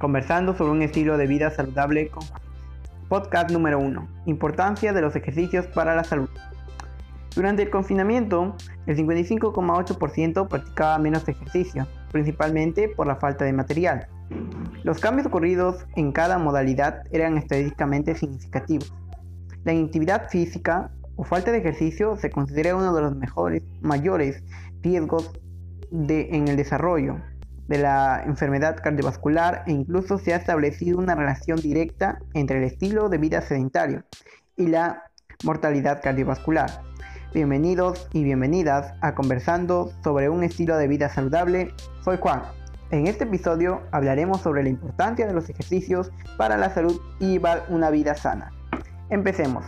conversando sobre un estilo de vida saludable con Podcast número 1. Importancia de los ejercicios para la salud. Durante el confinamiento, el 55,8% practicaba menos ejercicio, principalmente por la falta de material. Los cambios ocurridos en cada modalidad eran estadísticamente significativos. La inactividad física o falta de ejercicio se considera uno de los mejores, mayores riesgos en el desarrollo de la enfermedad cardiovascular e incluso se ha establecido una relación directa entre el estilo de vida sedentario y la mortalidad cardiovascular. Bienvenidos y bienvenidas a Conversando sobre un estilo de vida saludable. Soy Juan. En este episodio hablaremos sobre la importancia de los ejercicios para la salud y una vida sana. Empecemos.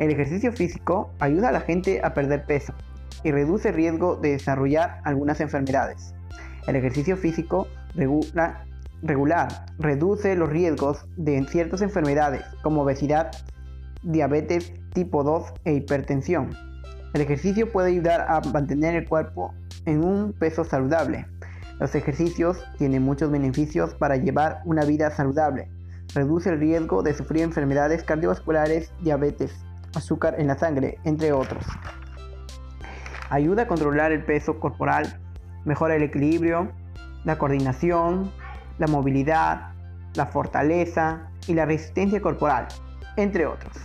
El ejercicio físico ayuda a la gente a perder peso y reduce el riesgo de desarrollar algunas enfermedades. El ejercicio físico regular reduce los riesgos de ciertas enfermedades como obesidad, diabetes tipo 2 e hipertensión. El ejercicio puede ayudar a mantener el cuerpo en un peso saludable. Los ejercicios tienen muchos beneficios para llevar una vida saludable. Reduce el riesgo de sufrir enfermedades cardiovasculares, diabetes, azúcar en la sangre, entre otros. Ayuda a controlar el peso corporal, mejora el equilibrio, la coordinación, la movilidad, la fortaleza y la resistencia corporal, entre otros.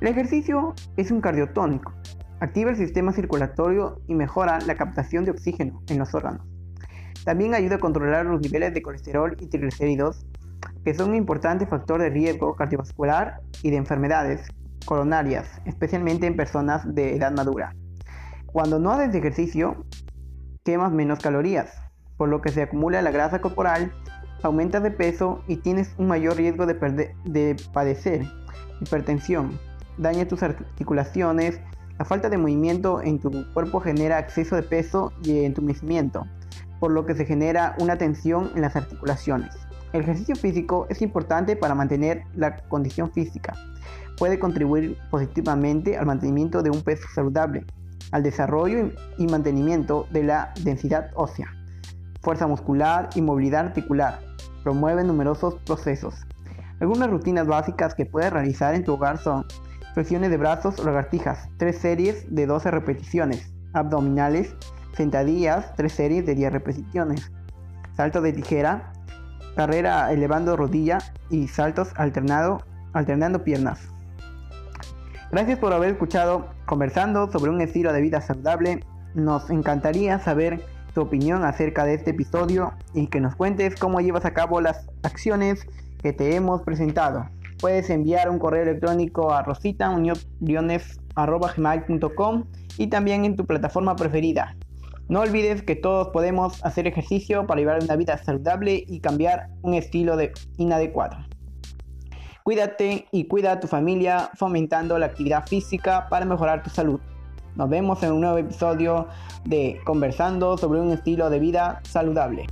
El ejercicio es un cardiotónico Activa el sistema circulatorio y mejora la captación de oxígeno en los órganos. También ayuda a controlar los niveles de colesterol y triglicéridos, que son un importante factor de riesgo cardiovascular y de enfermedades coronarias, especialmente en personas de edad madura. Cuando no haces ejercicio, quemas menos calorías, por lo que se acumula la grasa corporal, aumentas de peso y tienes un mayor riesgo de, de padecer hipertensión, daña tus articulaciones, la falta de movimiento en tu cuerpo genera exceso de peso y entumecimiento, por lo que se genera una tensión en las articulaciones. El ejercicio físico es importante para mantener la condición física. Puede contribuir positivamente al mantenimiento de un peso saludable, al desarrollo y mantenimiento de la densidad ósea, fuerza muscular y movilidad articular. Promueve numerosos procesos. Algunas rutinas básicas que puedes realizar en tu hogar son flexiones de brazos o lagartijas, 3 series de 12 repeticiones, abdominales, sentadillas, 3 series de 10 repeticiones, salto de tijera, carrera elevando rodilla y saltos alternando piernas. Gracias por haber escuchado conversando sobre un estilo de vida saludable. Nos encantaría saber tu opinión acerca de este episodio y que nos cuentes cómo llevas a cabo las acciones que te hemos presentado puedes enviar un correo electrónico a rositauniones.com y también en tu plataforma preferida. No olvides que todos podemos hacer ejercicio para llevar una vida saludable y cambiar un estilo de inadecuado. Cuídate y cuida a tu familia fomentando la actividad física para mejorar tu salud. Nos vemos en un nuevo episodio de Conversando sobre un estilo de vida saludable.